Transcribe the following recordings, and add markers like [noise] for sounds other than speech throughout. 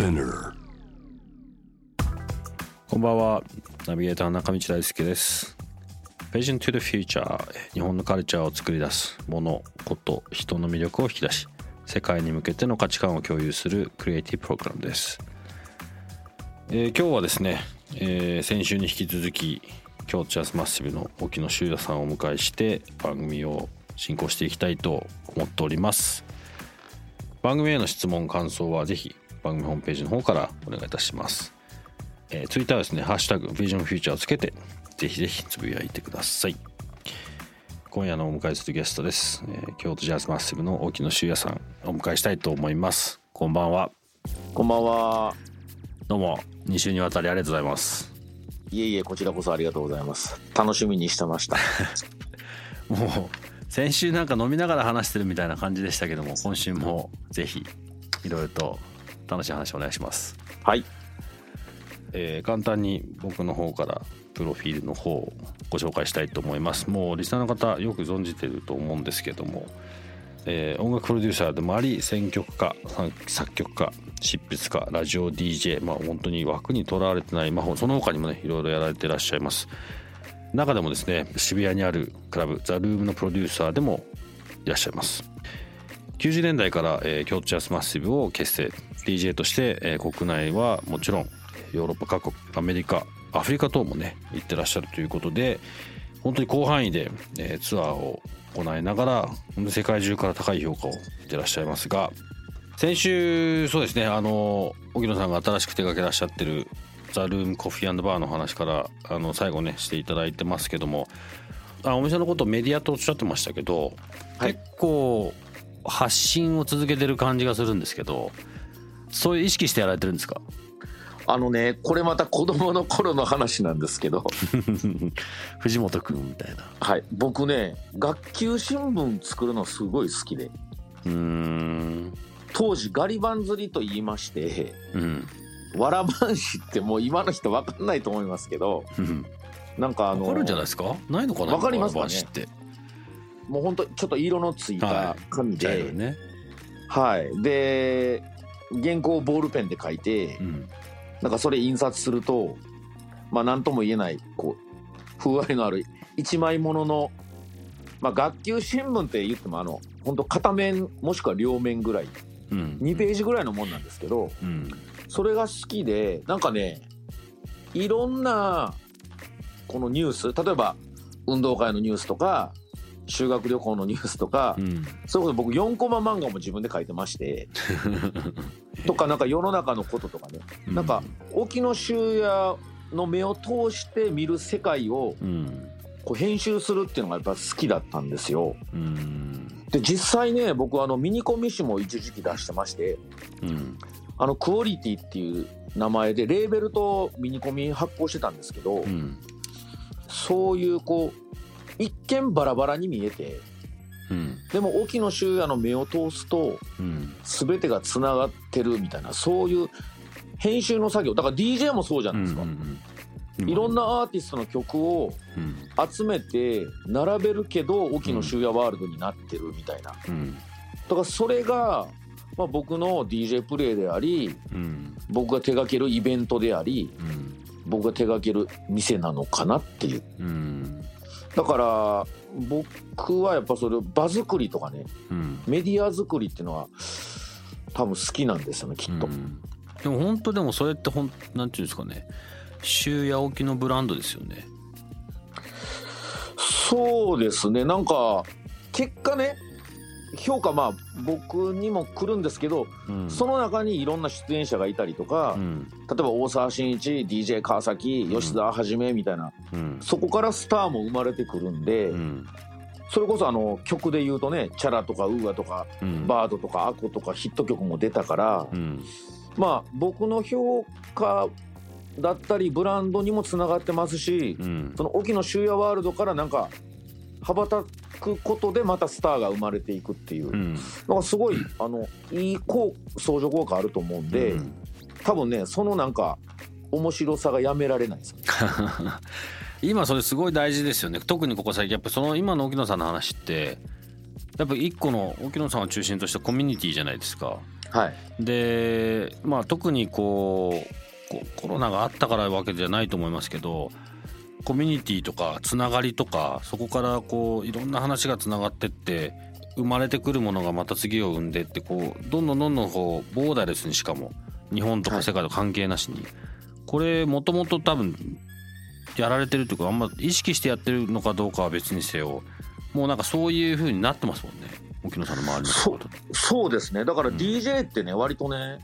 こんばんは。ナビゲーター中道大輔です。Vision to the Future 日本のカルチャーを作り出すものこと人の魅力を引き出し世界に向けての価値観を共有するクリエイティブプログラムです。えー、今日はですね、えー、先週に引き続き京都ジャズマッシブの沖野修也さんをお迎えして番組を進行していきたいと思っております。番組への質問感想はぜひ番組ホームページの方からお願いいたします、えー、ツイッターはですね「ハッシュタグビジョンフューチャー」をつけてぜひぜひつぶやいてください。今夜のお迎えするゲストです、えー、京都ジャズマッシブの沖野修也さんお迎えしたいと思います。こんばんは。こんばんは。どうも。2週にわたりありがとうございます。いえいえこちらこそありがとうございます。楽しみにしてました。[laughs] もう先週なんか飲みながら話してるみたいな感じでしたけども今週もぜひいろいろと楽しい話お願いします。はい。えー、簡単に僕の方からプロフィールの方をご紹介したいと思います。もうリスナーの方よく存じてると思うんですけども、えー、音楽プロデューサーでもあり選曲家作曲家執筆家ラジオ DJ まあ本当に枠にとらわれてない、まあ、その他にもねいろいろやられてらっしゃいます。中でもですね渋谷にあるクラブザ・ルームのプロデューサーでもいらっしゃいます90年代から、えー、京都ジャズマッシブを結成。DJ として、えー、国内はもちろんヨーロッパ各国アメリカアフリカ等もね行ってらっしゃるということで本当に広範囲で、えー、ツアーを行いながら世界中から高い評価を得てらっしゃいますが先週そうですねあの荻野さんが新しく手掛けらっしゃってるザ・ルームコフィーバーの話からあの最後ねしていただいてますけどもあお店のことをメディアとおっしゃってましたけど、はい、結構発信を続けてる感じがするんですけどそういう意識してやられてるんですか？あのねこれまた子供の頃の話なんですけど。[laughs] 藤本君みたいな。はい。僕ね学級新聞作るのすごい好きで。うん。当時ガリバン釣りと言いまして、うん、わらばんしってもう今の人分かんないと思いますけど、うん、なんかあの分かるんじゃないですか？ないのかな？分かりますかね？もう本当ちょっと色のついた紙で、はいね、はい、で原稿をボールペンで書いて、うん、なんかそれ印刷するとまあ何とも言えないこう風合いのある一枚もののまあ学級新聞って言ってもあの本当片面もしくは両面ぐらいうん、2ページぐらいのもんなんですけど、うん、それが好きでなんかねいろんなこのニュース例えば運動会のニュースとか修学旅行のニュースとか、うん、それこそ僕4コマ漫画も自分で書いてまして [laughs] とかなんか世の中のこととかね、うん、なんか沖野修也の目を通して見る世界をこう編集するっていうのがやっぱ好きだったんですよ。うん。で実際ね僕あのミニコミ誌も一時期出してまして、うん、あのクオリティっていう名前でレーベルとミニコミ発行してたんですけど、うん、そういうこう一見バラバラに見えて、うん、でも沖野修也の目を通すと、うん、全てがつながってるみたいなそういう編集の作業。だから DJ もそうじゃないですか。うんうんうん。いろんなアーティストの曲を集めて並べるけど沖野修也ワールドになってるみたいな、うん、だからそれが、まあ、僕の DJ プレイであり、うん、僕が手掛けるイベントであり、うん、僕が手掛ける店なのかなっていう、だから僕はやっぱそれ場作りとかね、メディア作りっていうのは多分好きなんですよねきっと。でも本当でもそれってほんなんていうんですかね終夜沖のブランドですよね。そうですね。なんか結果ね評価まあ僕にも来るんですけど、うん、その中にいろんな出演者がいたりとか、うん、例えば大沢慎一 DJ 川崎吉田はじめみたいな、うん、そこからスターも生まれてくるんで、それこそあの曲で言うとねチャラとかウーアとか、うん、バードとかアコとかヒット曲も出たから、うん、まあ僕の評価だったりブランドにもつながってますし、うん、その沖野修也ワールドからなんか羽ばたくことでまたスターが生まれていくっていう、うん、なんかすごいあのいい相乗効果あると思うんで、うん、多分ねそのなんか面白さがやめられないです。よ、[laughs] 今それすごい大事ですよね。特にここ最近やっぱその今の沖野さんの話ってやっぱ一個の沖野さんを中心としたコミュニティじゃないですか。はい、でまあ特にこうコロナがあったからわけじゃないと思いますけどコミュニティとかつながりとかそこからこういろんな話がつながってって生まれてくるものがまた次を生んでってこうどんどんどんどんこうボーダーレスにしかも日本とか世界と関係なしに、これもともと多分やられてるというかあんま意識してやってるのかどうかは別にせよもうなんかそういう風になってますもんね。沖野さんの周りのそそうですね。だから DJ ってね、うん、割とね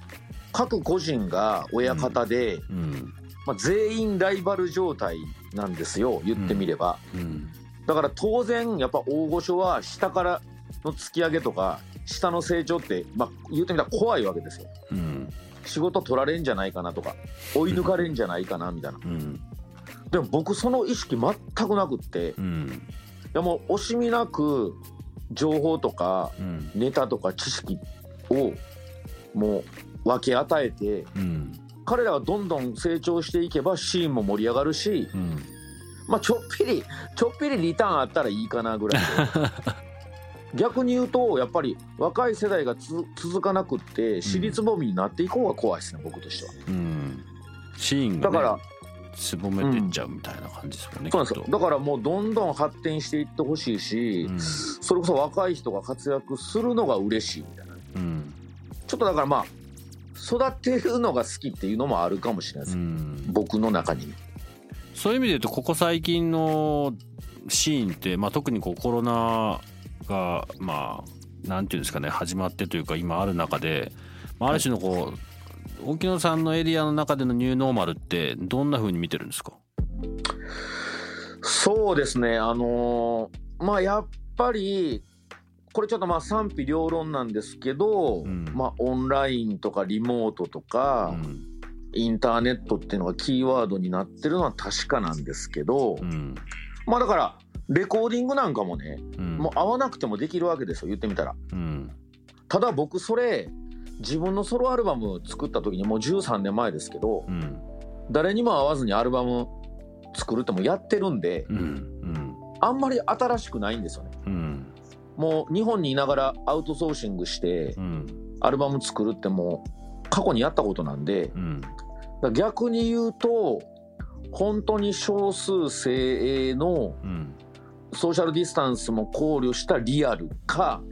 各個人が親方で、うん、まあ、全員ライバル状態なんですよ言ってみれば、うん、だから当然やっぱ大御所は下からの突き上げとか下の成長って、まあ、言ってみたら怖いわけですよ、仕事取られんじゃないかなとか追い抜かれんじゃないかなみたいな、でも僕その意識全くなくって、うん、いやもう惜しみなく情報とか、ネタとか知識をもう分け与えて、うん、彼らがどんどん成長していけばシーンも盛り上がるし、うん、まあちょっぴりちょっぴりリターンあったらいいかなぐらいで。[laughs] 逆に言うとやっぱり若い世代が続かなくって私立ぼみになっていこうが怖いですね、僕としては。うん、シーンが、ね、だからすぼめてっちゃうみたいな感じですもんね、そうなんです。よだからもうどんどん発展していってほしいし、うん、それこそ若い人が活躍するのが嬉しいみたいな、うん、ちょっとだからまあ育てるのが好きっていうのもあるかもしれないです、うん、僕の中に。そういう意味で言うとここ最近のシーンって、まあ、特にこうコロナがまあなんていうんですかね始まってというか今ある中で、まあ、ある種のこう、沖野さんのエリアの中でのニューノーマルってどんなふうに見てるんですか？そうですね。あのー、まあやっぱりこれちょっとまあ賛否両論なんですけど、うん、まあオンラインとかリモートとか、うん、インターネットっていうのがキーワードになってるのは確かなんですけど、うん、まあだからレコーディングなんかもね、もう会わなくてもできるわけですよ言ってみたら。ただ僕それ自分のソロアルバム作った時にもう13年前ですけど、うん、誰にも会わずにアルバム作るってもやってるんで、あんまり新しくないんですよね。もう日本にいながらアウトソーシングして、アルバム作るってもう過去にやったことなんで、逆に言うと本当に少数精鋭のソーシャルディスタンスも考慮したリアルか、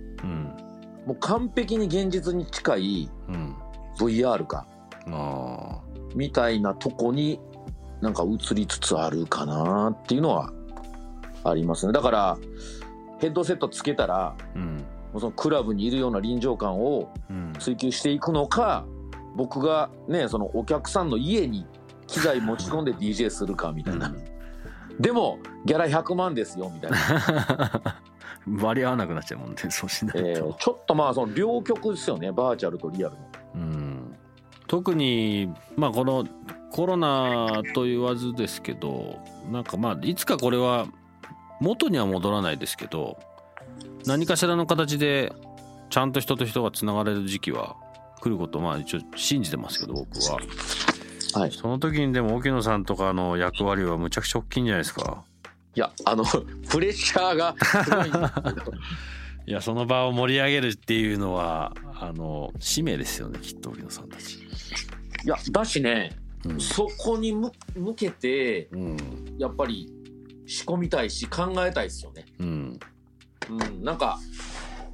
もう完璧に現実に近い VR か、みたいなとこになんか移りつつあるかなっていうのはありますね。だからヘッドセットつけたら、うん、もうそのクラブにいるような臨場感を追求していくのか、うん、僕がねそのお客さんの家に機材持ち込んで DJ するかみたいな、うん、でもギャラ100万ですよみたいな。[laughs] 割り合わなくなっちゃうもんねそうしないと、えー、ちょっとまあその両極ですよねバーチャルとリアルの。うん。特にまあこのコロナと言わずですけどなんかまあいつかこれは元には戻らないですけど何かしらの形でちゃんと人と人がつながれる時期は来ることまあ一応信じてますけど僕は。はい、その時にでも沖野さんとかの役割はむちゃくちゃ大きいんじゃないですか。いやあの [laughs] プレッシャーがすごい [laughs] いやその場を盛り上げるっていうのはあの使命ですよねきっと荻野さんたち。いやだしね、うん、そこに向けて、うん、やっぱり仕込みたいし考えたいですよね。うん、うん、なんか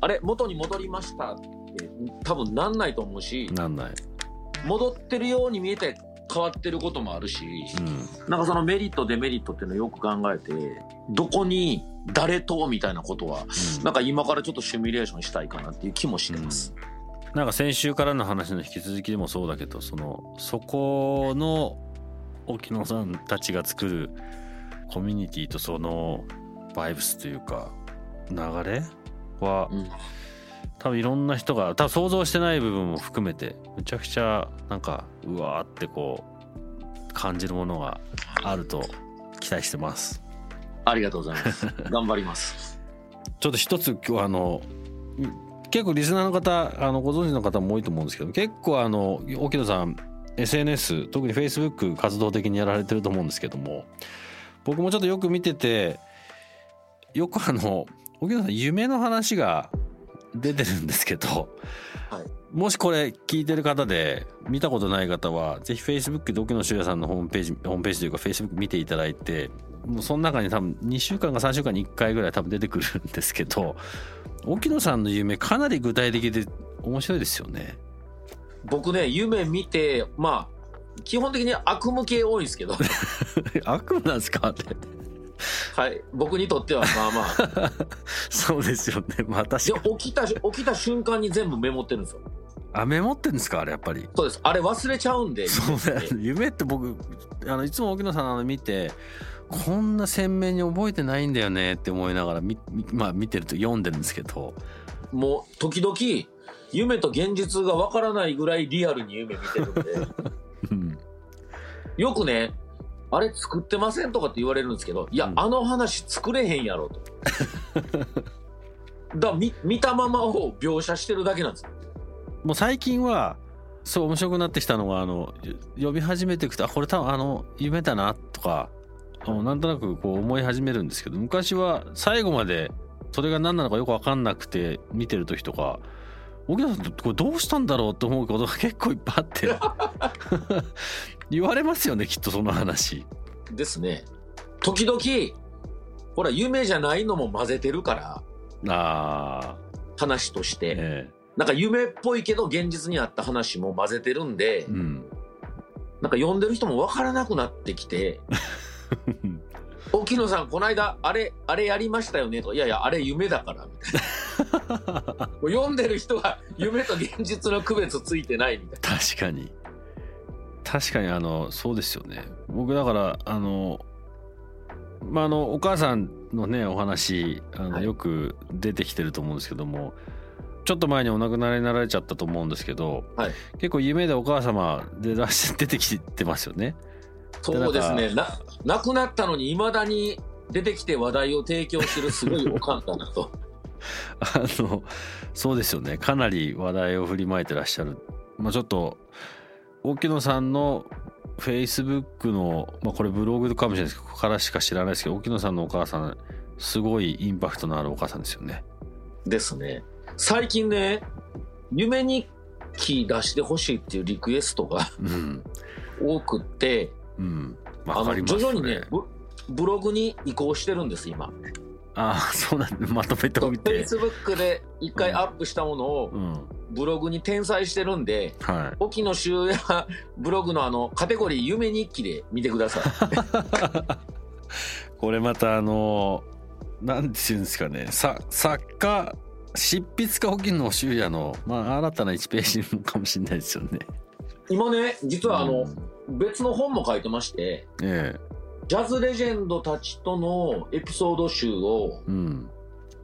あれ元に戻りました。って多分なんないと思うしなんない。戻ってるように見えて変わってることもあるし、うん、なんかそのメリットデメリットっていうのをよく考えてどこに誰とみたいなことは、うん、なんか今からちょっとシミュレーションしたいかなっていう気もしてます。うん、なんか先週からの話の引き続きでもそうだけどそのそこの沖野さんたちが作るコミュニティとそのバイブスというか流れは、うん、多分いろんな人が多分想像してない部分も含めてむちゃくちゃなんかうわーってこう感じるものがあると期待してます。ありがとうございます。[laughs] 頑張ります。ちょっと一つ今日あの結構リスナーの方あのご存知の方も多いと思うんですけど結構あの沖野さん SNS 特に Facebook 活動的にやられてると思うんですけども僕もちょっとよく見ててよくあの沖野さん夢の話が出てるんですけど、はい、もしこれ聞いてる方で見たことない方はぜひ Facebook で沖野修也さんのホームページホームページというか Facebook 見ていただいてもうその中に多分2週間か3週間に1回ぐらい多分出てくるんですけど沖野さんの夢かなり具体的で面白いですよね。僕ね夢見てまあ基本的に悪夢系多いんですけど。[laughs] 悪夢なんですか？ってはい。僕にとってはまあまあ。[laughs] そうですよね。[laughs] まあ確かに。起きた起きた瞬間に全部メモってるんですよ。あメモってんですか？あれやっぱり。そうです。あれ忘れちゃうんでそうね。夢って僕あのいつも沖野さんの見てこんな鮮明に覚えてないんだよねって思いながらみ、まあ、見てると読んでるんですけど。もう時々夢と現実がわからないぐらいリアルに夢見てるんで、うん、よくねあれ作ってませんとかって言われるんですけどいや、うん、あの話作れへんやろと。[laughs] だ見見たままを描写してるだけなんです。もう最近はそう面白くなってきたのがあの読み始めていくとあこれ多分あの夢だなとかなんとなくこう思い始めるんですけど昔は最後までそれが何なのかよく分かんなくて見てる時とか沖縄さんこれどうしたんだろうって思うことが結構いっぱいあって。[laughs] 言われますよねきっとその話。ですね。時々ほら夢じゃないのも混ぜてるから。あ話として、ええ、なんか夢っぽいけど現実にあった話も混ぜてるんで、うん、なんか読んでる人も分からなくなってきて [laughs] 沖野さん、この間、あれ、あれやりましたよねと。いやいや、あれ夢だから、みたいな。[laughs] 読んでる人は夢と現実の区別ついてないみたいな。確かに。確かに、あの、そうですよね。僕、だから、あの、まあ、あの、お母さんのね、お話、あの、はい、よく出てきてると思うんですけども、ちょっと前にお亡くなりになられちゃったと思うんですけど、はい、結構夢でお母様で出てきてますよね。そうですね。な亡くなったのにいまだに出てきて話題を提供してるすごいおかんだなと。[laughs] あのそうですよね。かなり話題を振りまいてらっしゃる、まあ、ちょっと沖野さんのフェイスブックの、まあ、これブログかもしれないですけどここからしか知らないですけど沖野さんのお母さんすごいインパクトのあるお母さんですよね。ですね。最近ね夢日記出してほしいっていうリクエストが、うん、多くってうん、あの徐々にねブログに移行してるんです今。ああそうなんまとめておいて。フェイスブックで一回アップしたものをブログに転載してるんで、うんはい、沖野修也 [laughs] ブログのあのカテゴリー夢日記で見てください。[laughs] これまたあのなんていうんですかね。さ作家執筆家沖野修也の、まあ、新たな1ページかもしれないですよね今ね実はあの、うん。別の本も書いてまして、ええ、ジャズレジェンドたちとのエピソード集を、うん、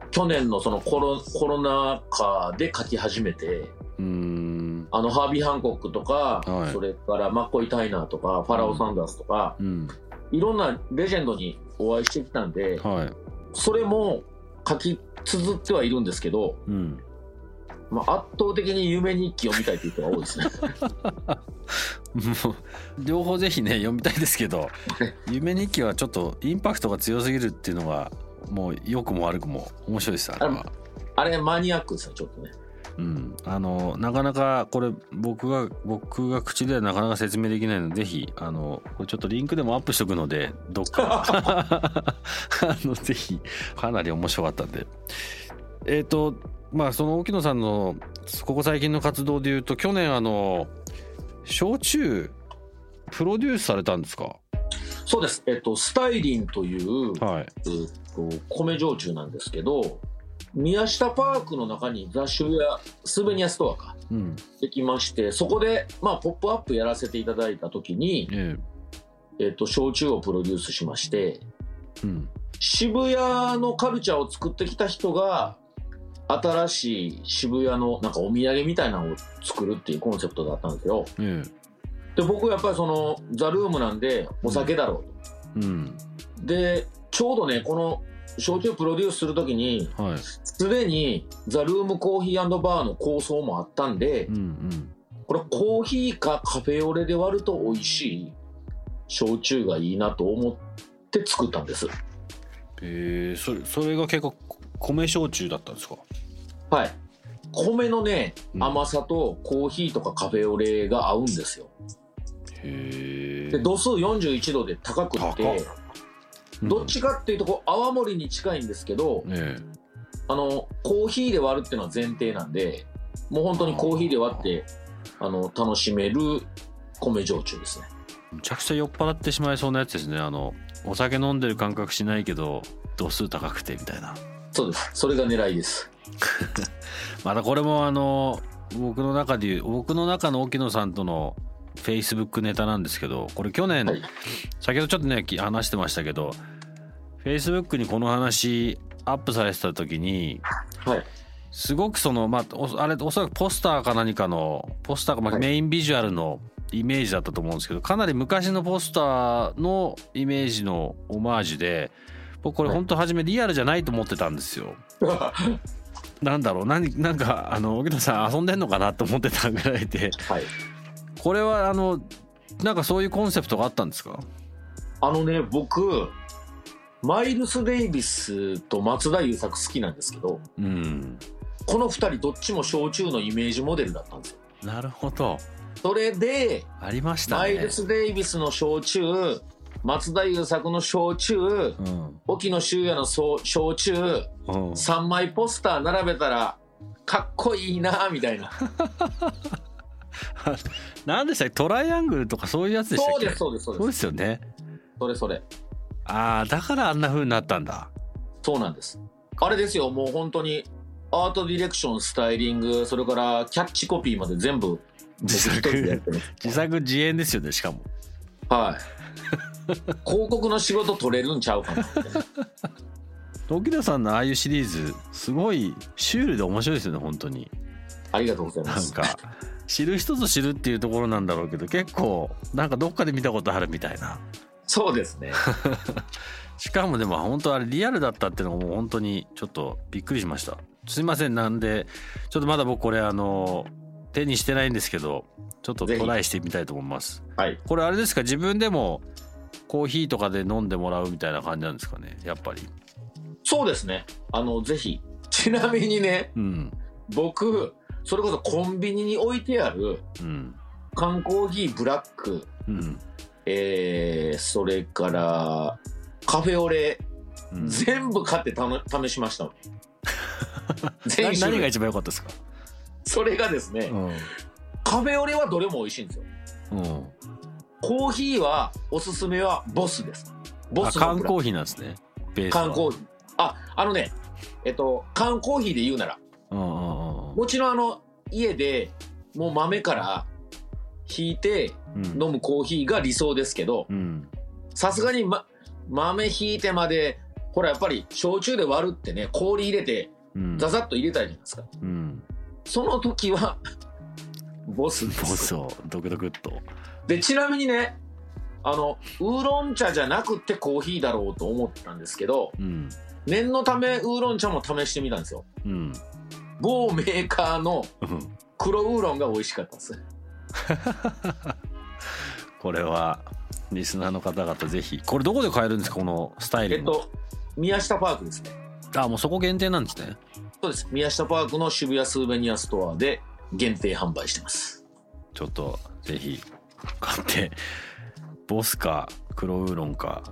去年のそのコロコロナ禍で書き始めて、うん。あのハービー・ハンコックとか、はい、それからマッコイ・タイナーとかファラオ・サンダースとか、うん、いろんなレジェンドにお会いしてきたんで、はい、それも書き綴ってはいるんですけど、うん、まあ、圧倒的に夢日記を見たいという人が多いですね。[laughs] もう両方ぜひね読みたいですけど [laughs] 夢日記はちょっとインパクトが強すぎるっていうのがもう良くも悪くも面白いですあれは。あれマニアックですよちょっとね。うん、あのなかなかこれ僕が僕が口ではなかなか説明できないのでぜひあのこれちょっとリンクでもアップしとくのでどっか。[laughs] あのぜひかなり面白かったんで。えっ、ー、とまあその沖野さんのここ最近の活動でいうと去年あの焼酎プロデュースされたんですか？そうです、えっと、スタイリンという、はい、えっと、米焼酎なんですけど宮下パークの中に雑誌やスーベニアストアか、うん、できましてそこで、まあ、ポップアップやらせていただいた時に、え。えっと、焼酎をプロデュースしまして、うん、渋谷のカルチャーを作ってきた人が新しい渋谷のなんかお土産みたいなのを作るっていうコンセプトだったんですよ、うん、で僕やっぱりそのザ・ルームなんでお酒だろうと、うん、でちょうどねこの焼酎プロデュースするときにすで、はい、にザ・ルームコーヒーバーの構想もあったんで、うんうん、これコーヒーかカフェオレで割ると美味しい焼酎がいいなと思って作ったんです。へえー、それそれが結構米焼酎だったんですか？はい。米のね、甘さとコーヒーとかカフェオレが合うんですよ。へえで度数41度で高くってどっちかっていうとこう泡盛に近いんですけど、ね、あのコーヒーで割るっていうのは前提なんでもう本当にコーヒーで割ってあの楽しめる米焼酎ですね。むちゃくちゃ酔っ払ってしまいそうなやつですね。あのお酒飲んでる感覚しないけど度数高くてみたいなそうです。それが狙いです。[laughs] またこれもあの僕の中で僕の中の沖野さんとのフェイスブックネタなんですけどこれ去年、はい、先ほどちょっとね話してましたけどフェイスブックにこの話アップされてた時に、はい、すごくそのまああれおそらくポスターか何かのポスターか、まあ、メインビジュアルのイメージだったと思うんですけどかなり昔のポスターのイメージのオマージュで僕これ本当初めリアルじゃないと思ってたんですよ。[laughs] なんだろう。何なんかあの沖野さん遊んでんのかなと思ってたぐらいで、はい、これはあのなんかそういうコンセプトがあったんですか？あのね僕マイルス・デイビスと松田優作好きなんですけど、うん、この2人どっちも焼酎のイメージモデルだったんですよ。なるほど。それでありました、ね、マイルス・デイビスの焼酎松田優作の焼酎、うん、沖野修也の焼酎、うん、3枚ポスター並べたらかっこいいなみたいな。[laughs] 何でしたっけ？トライアングルとかそういうやつでしたっけ？そうですそうですそうです。よね。それそれ。ああだからあんなふうになったんだ。そうなんです。あれですよもう本当にアートディレクションスタイリングそれからキャッチコピーまで全部自作。自作自演ですよねしかも。はい広告の仕事取れるんちゃうかな。時田さんのああいうシリーズすごいシュールで面白いですよね本当に。ありがとうございます。なんか知る人ぞ知るっていうところなんだろうけど結構なんかどっかで見たことあるみたいな。そうですね。[laughs] しかもでも本当あれリアルだったっていうのがもう本当にちょっとびっくりしました。すいませんなんでちょっとまだ僕これあの手にしてないんですけどちょっとトライしてみたいと思います。はい。これあれですか自分でもコーヒーとかで飲んでもらうみたいな感じなんですかねやっぱり。そうですね。あのぜひ。[laughs] ちなみにね、うん、僕それこそコンビニに置いてある、うん、缶コーヒーブラック、うん、えー、それからカフェオレ、うん、全部買ってたの試しました [laughs] 全何が一番良かったですか？それがですね、うん、カフェオレはどれも美味しいんですよ、うん、コーヒーはおすすめはボスです。ボス缶コーヒーなんですね。缶コーヒー。ああのねえっと缶コーヒーで言うなら。もちろんあの家でもう豆から引いて飲むコーヒーが理想ですけどさすがに、ま、豆引いてまでほらやっぱり焼酎で割るってね氷入れてザザッと入れたいじゃないですか、うん、その時はボスボスをドクドクっとでちなみにねあのウーロン茶じゃなくてコーヒーだろうと思ったんですけど、うん、念のためウーロン茶も試してみたんですよ、うん、某メーカーの黒ウーロンが美味しかったです。[laughs] これはリスナーの方々ぜひ。これどこで買えるんですかこのスタイルえっと宮下パークですね。あもうそこ限定なんですね。そうです。宮下パークの渋谷スーベニアストアで限定販売してます。ちょっとぜひ買ってボスか黒ウーロンか。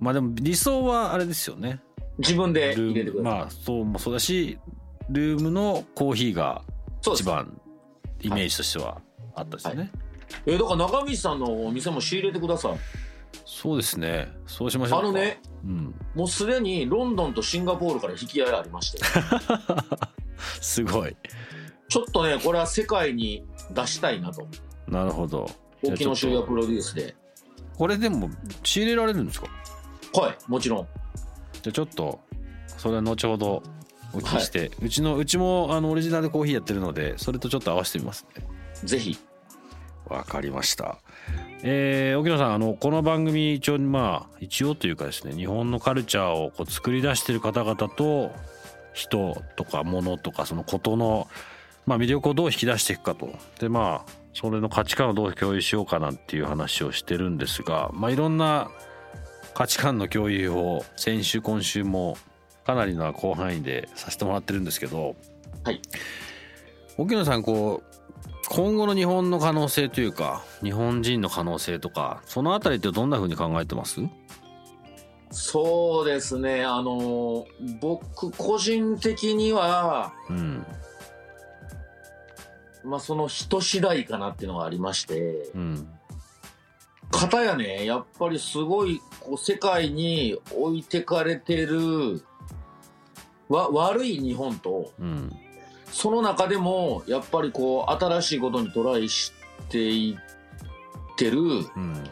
まあでも理想はあれですよね。自分で入れてください。まあそうもそうだしルームのコーヒーが一番イメージとしてはあったですよね、はい、えー、だから中道さんのお店も仕入れてください。そうですね。そうしましょうあのね、うん、もうすでにロンドンとシンガポールから引き合いありまして。[laughs] すごい。ちょっとねこれは世界に出したいなと。なるほど沖野修也プロデュースで。これでも仕入れられるんですか？はいもちろん。じゃちょっとそれは後ほどお聞きして、はい、うちのうちもあのオリジナルコーヒーやってるのでそれとちょっと合わせてみますね。ぜひ。わかりました。えー、沖野さんあのこの番組一応まあ一応というかですね日本のカルチャーをこう作り出してる方々と人とか物とかそのことの、まあ、魅力をどう引き出していくかと。でまあそれの価値観をどう共有しようかなっていう話をしてるんですが、まあ、いろんな価値観の共有を先週今週もかなりの広範囲でさせてもらってるんですけど、はい、沖野さんこう今後の日本の可能性というか日本人の可能性とかそのあたりってどんなふうに考えてます？そうですね。あの僕個人的には、うん、まあその人次第かなっていうのがありまして、うん、方やねやっぱりすごいこう世界に置いてかれてるわ悪い日本と、うん、その中でもやっぱりこう新しいことにトライしていってる、うん、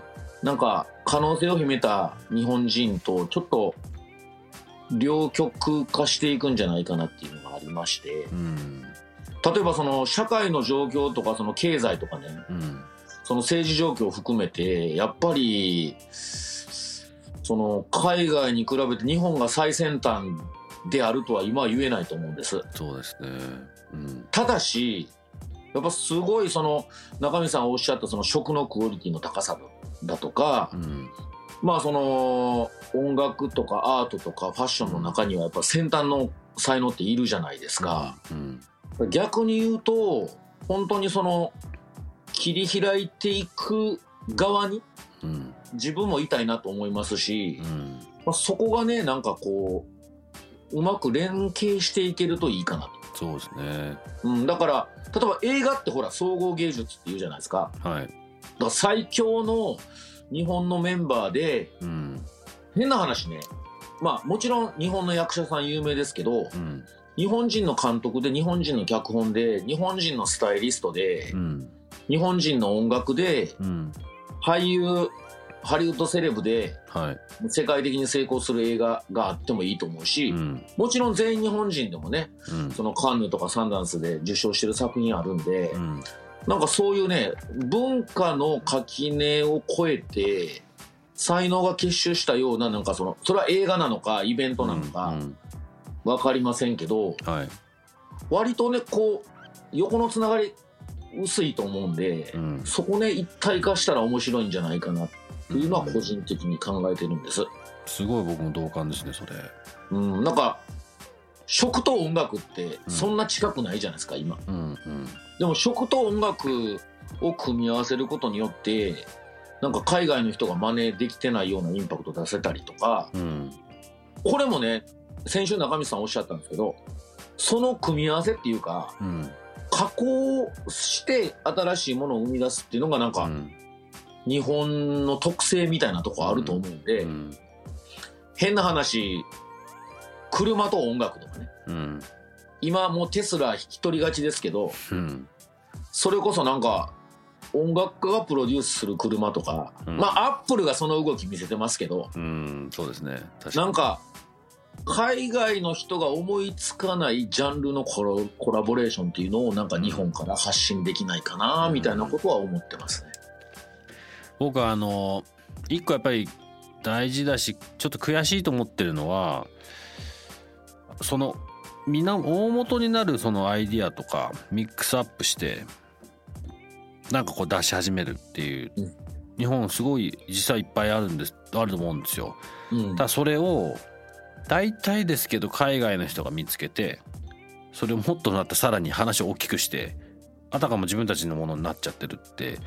なんか可能性を秘めた日本人とちょっと両極化していくんじゃないかなっていうのがありまして、うん、例えばその社会の状況とかその経済とかね、うん、その政治状況を含めてやっぱりその海外に比べて日本が最先端であるとは今は言えないと思うんです。そうですね。うん、ただし、やっぱすごいその中身さんおっしゃったその食のクオリティの高さだとか、うん、まあその音楽とかアートとかファッションの中にはやっぱ先端の才能っているじゃないですか。うん、逆に言うと本当にその切り開いていく側に自分もいたいなと思いますし、まあ、そこがねなんかこううまく連携していけるといいかなと。そうですね。うん、だから、例えば映画ってほら、総合芸術って言うじゃないですか。はい。だから最強の日本のメンバーで、うん、変な話ね、まあもちろん日本の役者さん有名ですけど、うん、日本人の監督で、日本人の脚本で、日本人のスタイリストで、うん、日本人の音楽で、俳優、ハリウッドセレブで、はい、世界的に成功する映画があってもいいと思うし、うん、もちろん全員日本人でもね、うん、そのカンヌとかサンダンスで受賞してる作品あるんで、うん、なんかそういうね文化の垣根を越えて才能が結集したようななんかそのそれは映画なのかイベントなのか分かりませんけど、はい、割とねこう横のつながり薄いと思うんで、そこね一体化したら面白いんじゃないかなっていうのは個人的に考えてるんです。すごい僕も同感ですねそれ。うん、なんか食と音楽ってそんな近くないじゃないですか、今、うんうん、でも食と音楽を組み合わせることによってなんか海外の人が真似できてないようなインパクト出せたりとか、うん、これもね先週中道さんおっしゃったんですけどその組み合わせっていうか、うん、加工して新しいものを生み出すっていうのがなんか、日本の特性みたいなとこあると思うんで、うん、変な話車と音楽とかね、うん、今もうテスラ引き取りがちですけど、うん、それこそなんか音楽家がプロデュースする車とか、まあアップルがその動き見せてますけど、そうですね。なんか海外の人が思いつかないジャンルのコラボレーションっていうのをなんか日本から発信できないかなみたいなことは思ってますね。僕はあの一個やっぱり大事だしちょっと悔しいと思ってるのはそのみな大元になるそのアイディアとかミックスアップしてなんかこう出し始めるっていう、うん、日本すごい実際いっぱいあるんですあると思うんですよ。うん、だそれを大体ですけど海外の人が見つけてそれをもっとなってさらに話を大きくしてあたかも自分たちのものになっちゃってるって。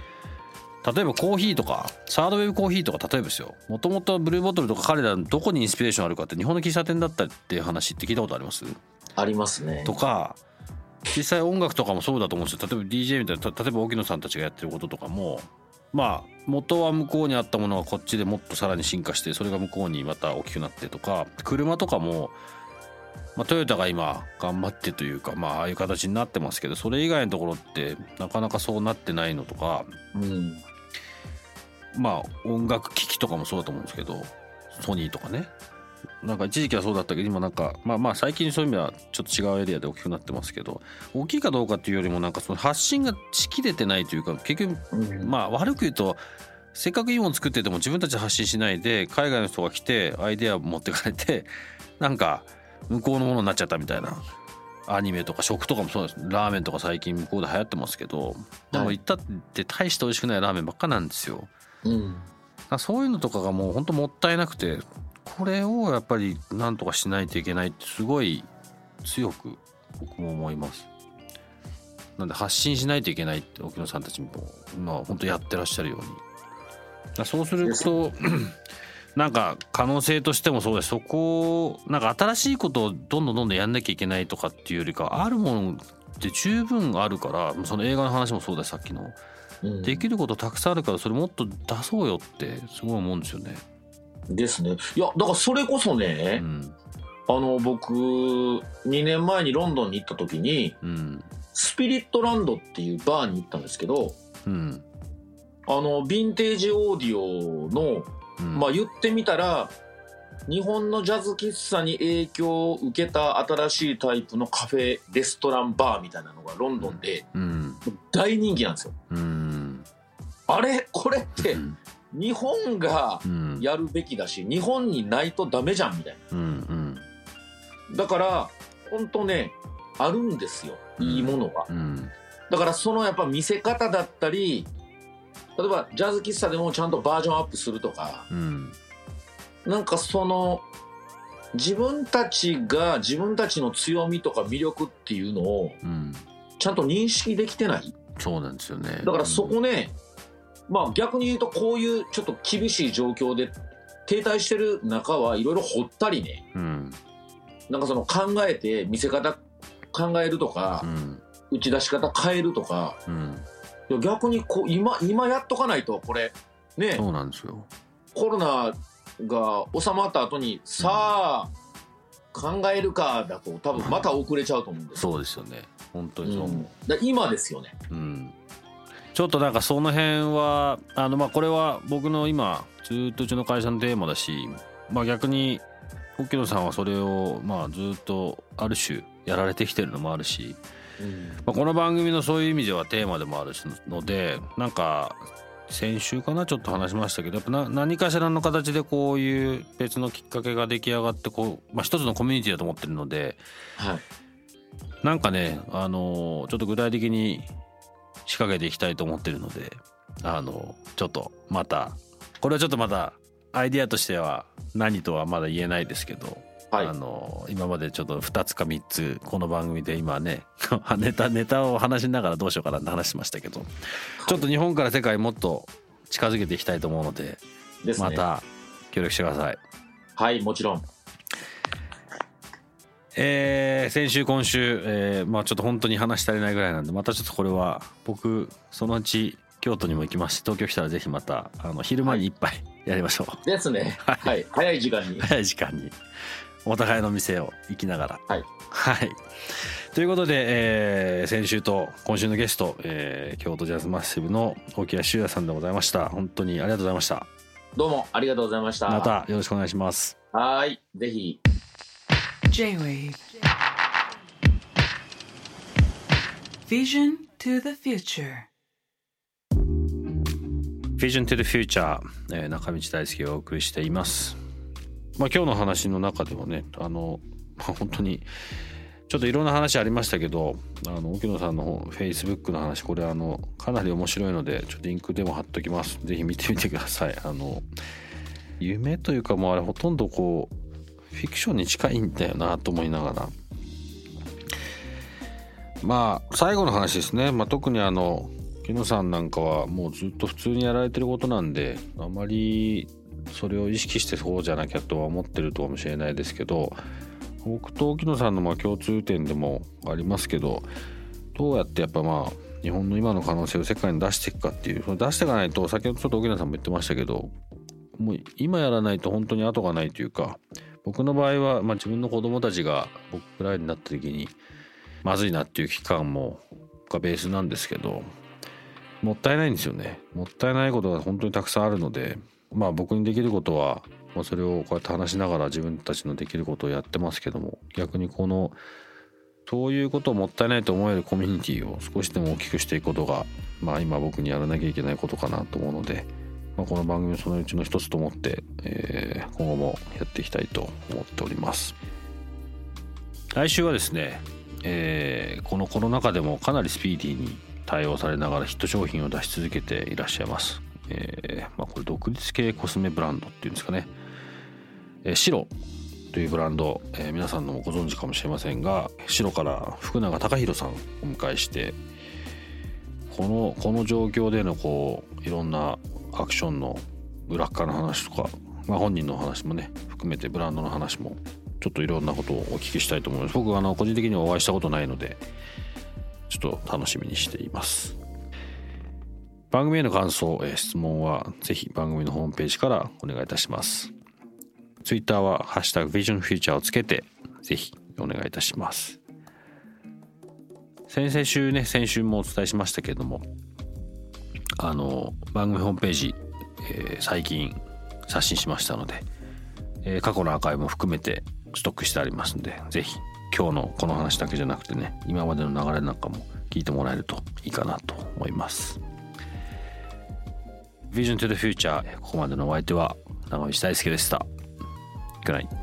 例えばコーヒーとかサードウェブコーヒーとか例えばですよ。もともとブルーボトルとか彼らどこにインスピレーションあるかって日本の喫茶店だったっていう話って聞いたことあります？ありますね。とか実際音楽とかもそうだと思うんですよ。例えば DJ みたいな例えば沖野さんたちがやってることとかもまあ元は向こうにあったものがこっちでもっとさらに進化してそれが向こうにまた大きくなってとか車とかもまあ、トヨタが今頑張ってというか、まあ、ああいう形になってますけどそれ以外のところってなかなかそうなってないのとか、うん、まあ音楽機器とかもそうだと思うんですけどソニーとかねなんか一時期はそうだったけど今なんかまあまあ最近そういう意味ではちょっと違うエリアで大きくなってますけど大きいかどうかっていうよりもなんかその発信がしきれてないというか結局まあ悪く言うとせっかくいいもの作ってても自分たち発信しないで海外の人が来てアイデア持ってかれて [laughs] なんか向こうのものになっちゃったみたいな。アニメとか食とかもそうです。ラーメンとか最近向こうで流行ってますけどでも行ったって大して美味しくないラーメンばっかなんですよ。うん、そういうのとかがもう本当もったいなくてこれをやっぱりなんとかしないといけないってすごい強く僕も思います。なんで発信しないといけないって沖野さんたちもまあ本当やってらっしゃるように。そうすると [clears throat] なんか可能性としてもそうですそこをなんか新しいことをどんどんどんどんやんなきゃいけないとかっていうよりかあるものって十分あるからその映画の話もそうださっきの、うん、できることたくさんあるからそれもっと出そうよってすごい思うんですよね。ですね。いやだからそれこそね、うん、あの僕2年前にロンドンに行った時に、うん、スピリットランドっていうバーに行ったんですけど、うん、あのヴィンテージオーディオのまあ言ってみたら日本のジャズ喫茶に影響を受けた新しいタイプのカフェレストランバーみたいなのがロンドンで大人気なんですよ。うん、あれ？これって日本がやるべきだし日本にないとダメじゃんみたいな。うんうん、だから本当ねあるんですよいいものが。だからそのやっぱ見せ方だったり例えばジャズ喫茶でもちゃんとバージョンアップするとか、うん、なんかその自分たちが自分たちの強みとか魅力っていうのをちゃんと認識できてない、そうなんですよね。だからそこね、うん、まあ逆に言うとこういうちょっと厳しい状況で停滞してる中はいろいろ掘ったりね、うん、なんかその考えて見せ方考えるとか、うん、打ち出し方変えるとか、うん、逆にこう今今やっとかないとこれ。ね。そうなんですよ。コロナが収まった後にさあ、考えるかだと多分また遅れちゃうと思うんですそうですよね。本当にそう思う、うん、今ですよね。うんちょっとなんかその辺はあのまあこれは僕の今ずっとうちの会社のテーマだしまあ逆に沖野さんはそれをまあずっとある種やられてきてるのもあるしまあ、この番組のそういう意味ではテーマでもあるのでなんか先週かなちょっと話しましたけどやっぱ何かしらの形でこういう別のきっかけが出来上がってこう、まあ、一つのコミュニティだと思ってるので、はい、なんかねあのちょっと具体的に仕掛けていきたいと思ってるのであのちょっとまたこれはちょっとまたアイディアとしては何とはまだ言えないですけどはい、あの今までちょっと2つか3つこの番組で今ね [laughs] ネタネタを話しながらどうしようかなって話しましたけど、はい、ちょっと日本から世界もっと近づけていきたいと思うので、ね、また協力してください。はいもちろんえー、先週今週、えー、まあちょっと本当に話し足りないぐらいなんでまたちょっとこれは僕そのうち京都にも行きますし東京来たらぜひまたあの昼間に一杯やりましょう、はい、ですねはい、早い時間に早い時間にお互いの店を行きながら。はい。はい。ということで、えー、先週と今週のゲスト、えー、京都ジャズマッシブの大木谷修也さんでございました。本当にありがとうございました。どうもありがとうございました。またよろしくお願いします。はい。ぜひ。J-Wave. Vision to the Future. Vision to the Future、えー、中道大輔がお送りしています。まあ、今日の話の中でもねあの、まあ、本当にちょっといろんな話ありましたけどあの沖野さんのフェイスブックの話これあのかなり面白いのでちょっとリンクでも貼っときます。是非見てみてください。あの夢というかもうあれほとんどこうフィクションに近いんだよなと思いながら。まあ最後の話ですね、まあ、特にあの木野さんなんかはもうずっと普通にやられてることなんであまりそれを意識してそうじゃなきゃとは思ってるかもしれないですけど僕と沖野さんのま共通点でもありますけどどうやってやっぱまあ日本の今の可能性を世界に出していくかっていうその出していかないと先ほどちょっと沖野さんも言ってましたけどもう今やらないと本当に後がないというか僕の場合は、まあ、自分の子供たちが僕くらいになった時にまずいなっていう期間もがベースなんですけどもったいないんですよね。もったいないことが本当にたくさんあるのでまあ僕にできることは、まあ、それをこうやって話しながら自分たちのできることをやってますけども逆にこのそういうことをもったいないと思えるコミュニティを少しでも大きくしていくことが、まあ、今僕にやらなきゃいけないことかなと思うので、まあ、この番組そのうちの一つと思って、えー、今後もやっていきたいと思っております。来週はですね、えー、このコロナ禍でもかなりスピーディーに対応されながらヒット商品を出し続けていらっしゃいます、えーまあ、これ独立系コスメブランドっていうんですかね、え、白というブランド、え、皆さんのもご存知かもしれませんが白から福永隆弘さんをお迎えしてこのこの状況でのこういろんなアクションの裏側の話とか、まあ、本人の話もね含めてブランドの話もちょっといろんなことをお聞きしたいと思います。僕はあの個人的にはお会いしたことないのでちょっと楽しみにしています。番組への感想、え質問はぜひ番組のホームページからお願いいたします。ツイッターはハッシュタグビジョンフューチャーをつけてぜひお願いいたします。先々週ね先週もお伝えしましたけれどもあの番組ホームページ、えー、最近刷新しましたので、えー、過去のアーカイブも含めてストックしてありますのでぜひ今日のこの話だけじゃなくてね今までの流れなんかも聞いてもらえるといいかなと思います。Vision to the Future ここまでのお相手は長渕大輔でした。Good night